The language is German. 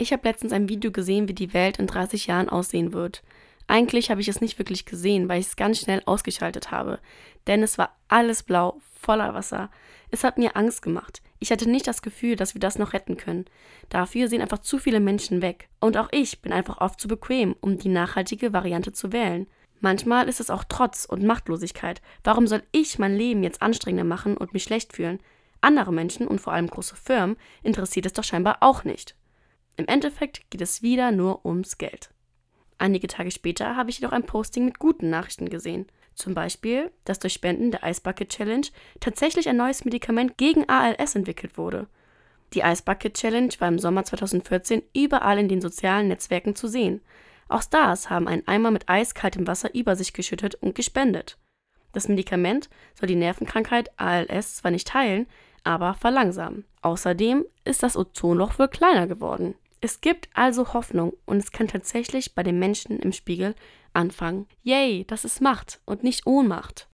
Ich habe letztens ein Video gesehen, wie die Welt in 30 Jahren aussehen wird. Eigentlich habe ich es nicht wirklich gesehen, weil ich es ganz schnell ausgeschaltet habe. Denn es war alles blau, voller Wasser. Es hat mir Angst gemacht. Ich hatte nicht das Gefühl, dass wir das noch retten können. Dafür sehen einfach zu viele Menschen weg. Und auch ich bin einfach oft zu bequem, um die nachhaltige Variante zu wählen. Manchmal ist es auch Trotz und Machtlosigkeit. Warum soll ich mein Leben jetzt anstrengender machen und mich schlecht fühlen? Andere Menschen und vor allem große Firmen interessiert es doch scheinbar auch nicht. Im Endeffekt geht es wieder nur ums Geld. Einige Tage später habe ich jedoch ein Posting mit guten Nachrichten gesehen. Zum Beispiel, dass durch Spenden der Ice Bucket Challenge tatsächlich ein neues Medikament gegen ALS entwickelt wurde. Die Ice Bucket Challenge war im Sommer 2014 überall in den sozialen Netzwerken zu sehen. Auch Stars haben einen Eimer mit eiskaltem Wasser über sich geschüttet und gespendet. Das Medikament soll die Nervenkrankheit ALS zwar nicht heilen, aber verlangsamen. Außerdem ist das Ozonloch wohl kleiner geworden. Es gibt also Hoffnung und es kann tatsächlich bei den Menschen im Spiegel anfangen. Yay, das ist Macht und nicht Ohnmacht.